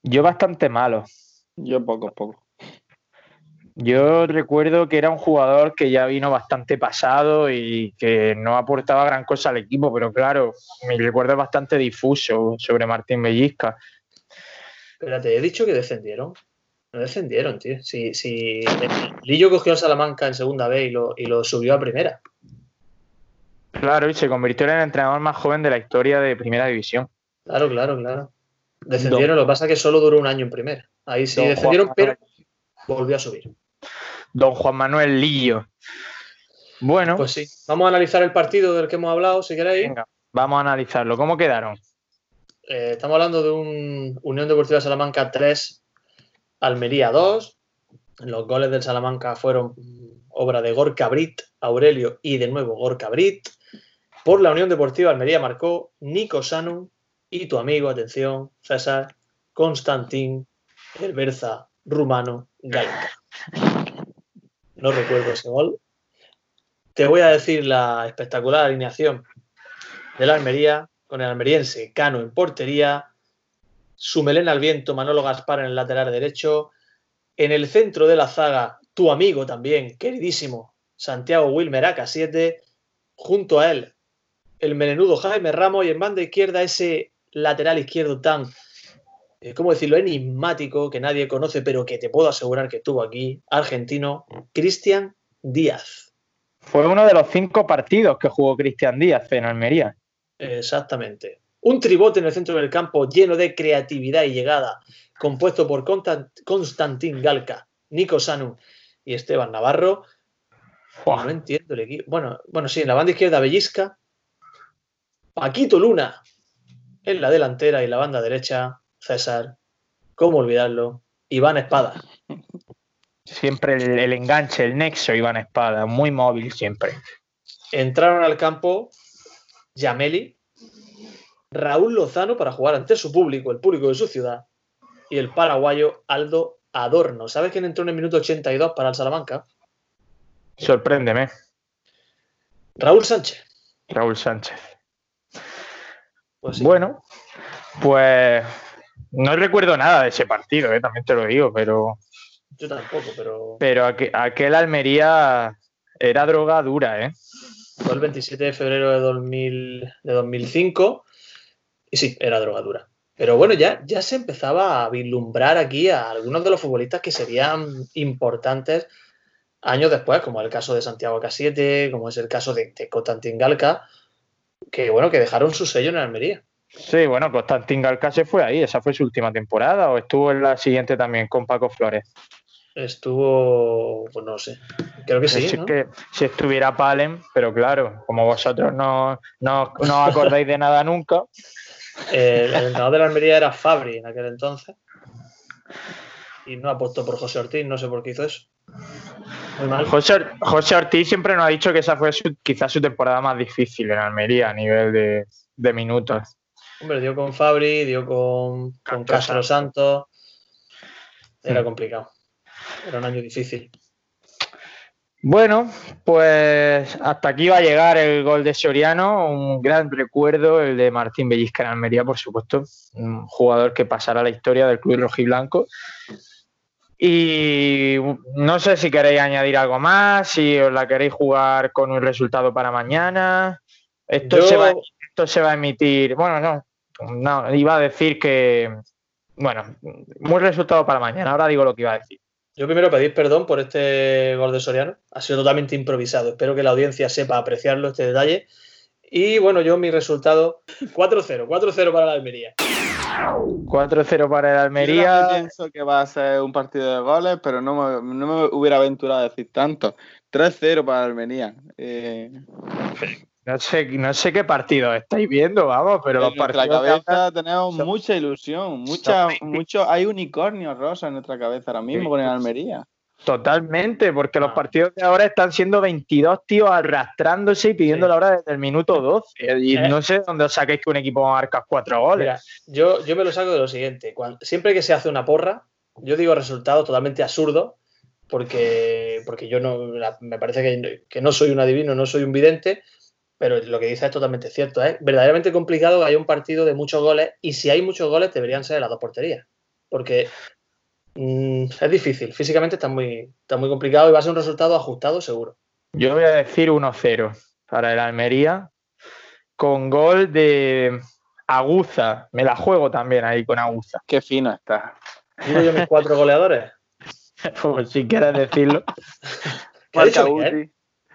Yo bastante malo. Yo poco, poco. Yo recuerdo que era un jugador que ya vino bastante pasado y que no aportaba gran cosa al equipo, pero claro, mi recuerdo es bastante difuso sobre Martín Bellisca. Espérate, he dicho que descendieron. No descendieron, tío. Si, si Lillo cogió al Salamanca en segunda B y lo, y lo subió a primera. Claro, y se convirtió en el entrenador más joven de la historia de Primera División. Claro, claro, claro. Descendieron, lo que pasa es que solo duró un año en primera. Ahí sí Don descendieron, Juan pero volvió a subir. Don Juan Manuel Lillo. Bueno, Pues sí. Vamos a analizar el partido del que hemos hablado, si queréis. venga, vamos a analizarlo. ¿Cómo quedaron? Eh, estamos hablando de un Unión Deportiva Salamanca 3, Almería 2. Los goles del Salamanca fueron obra de Gorka Brit, Aurelio y de nuevo Gorka Brit. Por la Unión Deportiva Almería marcó Nico Sanu y tu amigo, atención, César, Constantín, el Berza rumano, Gainca. No recuerdo ese gol. Te voy a decir la espectacular alineación de la Almería con el almeriense Cano en portería, Sumelena al viento, Manolo Gaspar en el lateral derecho, en el centro de la zaga, tu amigo también, queridísimo, Santiago Wilmer Aca 7, junto a él, el melenudo Jaime Ramos y en banda izquierda ese lateral izquierdo tan eh, ¿cómo decirlo?, enigmático, que nadie conoce, pero que te puedo asegurar que estuvo aquí, argentino, Cristian Díaz. Fue uno de los cinco partidos que jugó Cristian Díaz en Almería. Exactamente. Un tribote en el centro del campo lleno de creatividad y llegada, compuesto por Constantín Galca, Nico Sanu y Esteban Navarro. No entiendo el equipo. Bueno, bueno, sí, en la banda izquierda Bellisca, Paquito Luna en la delantera y la banda derecha César, ¿cómo olvidarlo? Iván Espada. Siempre el, el enganche, el nexo Iván Espada, muy móvil siempre. Entraron al campo Yameli, Raúl Lozano para jugar ante su público, el público de su ciudad, y el paraguayo Aldo Adorno. ¿Sabes quién entró en el minuto 82 para el Salamanca? Sorpréndeme. Raúl Sánchez. Raúl Sánchez. Pues Bueno, pues no recuerdo nada de ese partido, eh, también te lo digo, pero. Yo tampoco, pero. Pero aquel, Almería era droga dura, ¿eh? El 27 de febrero de, 2000, de 2005 y sí, era droga dura. Pero bueno, ya, ya se empezaba a vislumbrar aquí a algunos de los futbolistas que serían importantes años después, como el caso de Santiago Casiete, como es el caso de, de Galca, que bueno, que dejaron su sello en Almería. Sí, bueno, Constantin Galca se fue ahí, esa fue su última temporada, o estuvo en la siguiente también con Paco Flores. Estuvo, pues no sé, creo que sí. ¿no? que si estuviera Palen, pero claro, como vosotros no, no, no acordáis de nada nunca. el entrenador de la Almería era Fabri en aquel entonces. Y no apostó por José Ortiz, no sé por qué hizo eso. Muy mal. José, José Ortiz siempre nos ha dicho que esa fue quizás su temporada más difícil en Almería a nivel de, de minutos. Hombre, dio con Fabri, dio con, con Castro Santos. Era complicado. Era un año difícil. Bueno, pues hasta aquí va a llegar el gol de Soriano, un gran recuerdo, el de Martín Bellisca en Almería, por supuesto, un jugador que pasará a la historia del club rojiblanco. Y no sé si queréis añadir algo más, si os la queréis jugar con un resultado para mañana. Esto, se, va, esto se va a emitir, bueno, no, no, iba a decir que, bueno, muy resultado para mañana. Ahora digo lo que iba a decir. Yo primero pedir perdón por este gol de Soriano. Ha sido totalmente improvisado. Espero que la audiencia sepa apreciarlo, este detalle. Y bueno, yo mi resultado 4-0. 4-0 para la Almería. 4-0 para el Almería. Yo pienso que va a ser un partido de goles, pero no me, no me hubiera aventurado a decir tanto. 3-0 para Almería. Eh... No sé, no sé qué partido estáis viendo, vamos, pero en los nuestra cabeza tenemos mucha ilusión, mucha, mucho, hay unicornios rosas en nuestra cabeza ahora mismo con el Almería. Totalmente, porque los ah. partidos de ahora están siendo 22 tíos arrastrándose y pidiendo la hora desde el minuto 12. Y eh. no sé dónde os saquéis que un equipo marca cuatro goles. yo, yo me lo saco de lo siguiente. siempre que se hace una porra, yo digo resultado totalmente absurdo, porque, porque yo no me parece que, que no soy un adivino, no soy un vidente, pero lo que dice es totalmente cierto. Es verdaderamente complicado que haya un partido de muchos goles y si hay muchos goles deberían ser las dos porterías. Porque mm, es difícil, físicamente está muy, está muy complicado y va a ser un resultado ajustado seguro. Yo voy a decir 1-0 para el Almería con gol de Aguza. Me la juego también ahí con Aguza. Qué fino está. Digo yo mis cuatro goleadores. pues si quieres decirlo. ¿Qué ha dicho Miguel?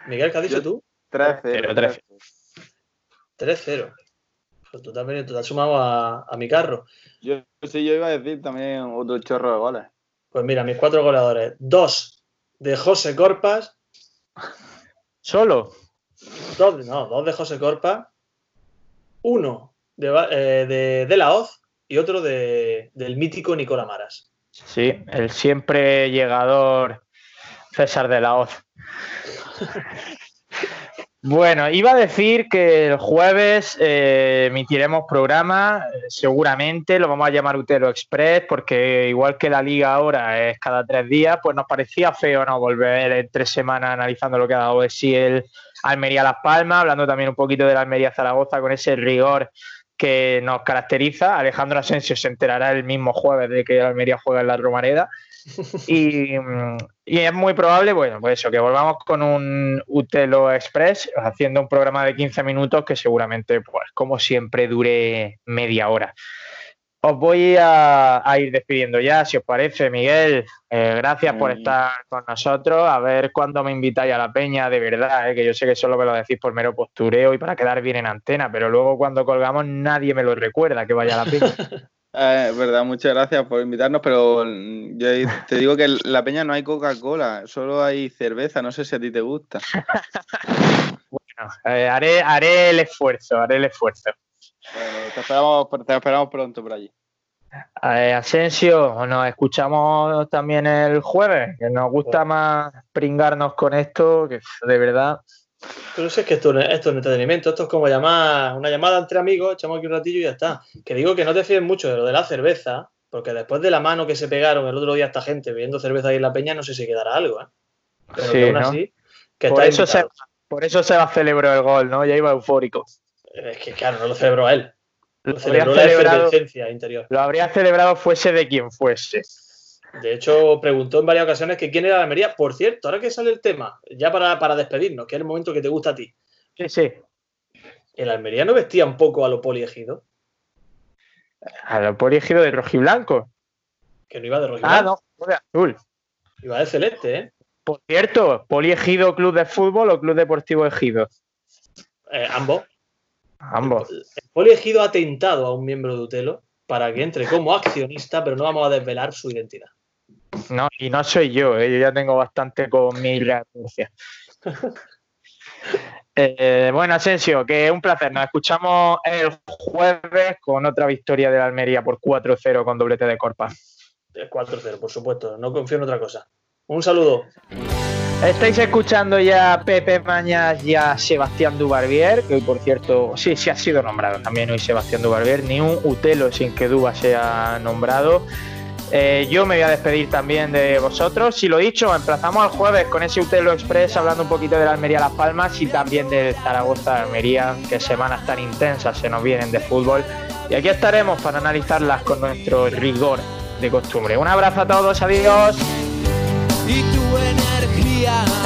Miguel, ¿qué has dicho tú? 3-0. 3-0. Pues tú también tú te has sumado a, mi carro. Yo sí, yo iba a decir también otro chorro de goles. Pues mira, mis cuatro goleadores. Dos de José Corpas. ¿Solo? Dos, no, dos de José Corpas. Uno de, eh, de, la Hoz y otro de, del mítico Nicola Maras. Sí, el siempre llegador César de la Hoz. Bueno, iba a decir que el jueves eh, emitiremos programa, seguramente lo vamos a llamar Utero Express, porque igual que la liga ahora es cada tres días, pues nos parecía feo no volver en tres semanas analizando lo que ha dado de sí el Almería Las Palmas, hablando también un poquito de la Almería Zaragoza con ese rigor que nos caracteriza. Alejandro Asensio se enterará el mismo jueves de que Almería juega en la Romareda. Y, es muy probable, bueno, pues eso, que volvamos con un Utelo Express haciendo un programa de 15 minutos que seguramente, pues como siempre, dure media hora. os voy a, ir despidiendo ya, si os parece, Miguel. Eh, gracias por estar con nosotros. A ver cuándo me invitáis a la peña, de verdad, eh, que yo sé que solo me lo decís por mero postureo y para quedar bien en antena, pero luego cuando colgamos nadie me lo recuerda que vaya a la peña. Eh, verdad, muchas gracias por invitarnos, pero yo te digo que en la peña no hay Coca-Cola, solo hay cerveza, no sé si a ti te gusta. bueno, haré, haré el esfuerzo, haré el esfuerzo. Bueno, te esperamos, te esperamos pronto por allí. Eh, Asensio, nos escuchamos también el jueves, que nos gusta más pringarnos con esto, que de verdad. Pero sé que esto, esto es entretenimiento, esto es como llamar una llamada entre amigos, echamos aquí un ratillo y ya está. Que digo que no te fíes mucho de lo de la cerveza, porque después de la mano que se pegaron el otro día esta gente bebiendo cerveza ahí en la peña, no sé si quedará algo, ¿eh? Pero sí, aún así, que por, eso se, por eso se va celebró el gol, ¿no? Ya iba eufórico. Es que claro, no lo celebró él. Lo, celebró la efervescencia interior. Lo habría celebrado fuese de quien fuese. De hecho, preguntó en varias ocasiones que quién era la Almería. Por cierto, ahora que sale el tema, ya para, para despedirnos, que es el momento que te gusta a ti. Sí, sí. ¿El Almería no vestía un poco a lo poliegido? ¿A lo poliegido de rojiblanco? Que no iba de rojiblanco. Ah, no, de azul. Iba de celeste, ¿eh? Por cierto, poliegido club de fútbol o club deportivo ejido? Eh, ambos. Ambos. El, el ha atentado a un miembro de Utelo para que entre como accionista, pero no vamos a desvelar su identidad. No, y no soy yo, ¿eh? yo ya tengo bastante con mi renuncia. Eh, bueno, Asensio, que es un placer. Nos escuchamos el jueves con otra victoria de la Almería por 4-0 con doblete de Corpa. 4-0, por supuesto. No confío en otra cosa. Un saludo. Estáis escuchando ya a Pepe Mañas y a Sebastián Dubarbier, que hoy por cierto, sí, sí ha sido nombrado también hoy Sebastián Dubarbier, ni un Utelo sin que Duba sea nombrado. Eh, yo me voy a despedir también de vosotros. Si lo dicho, emplazamos al jueves con ese Utelo Express hablando un poquito de la Almería Las Palmas y también de Zaragoza Almería, que semanas tan intensas se nos vienen de fútbol. Y aquí estaremos para analizarlas con nuestro rigor de costumbre. Un abrazo a todos, adiós. Y tu energía.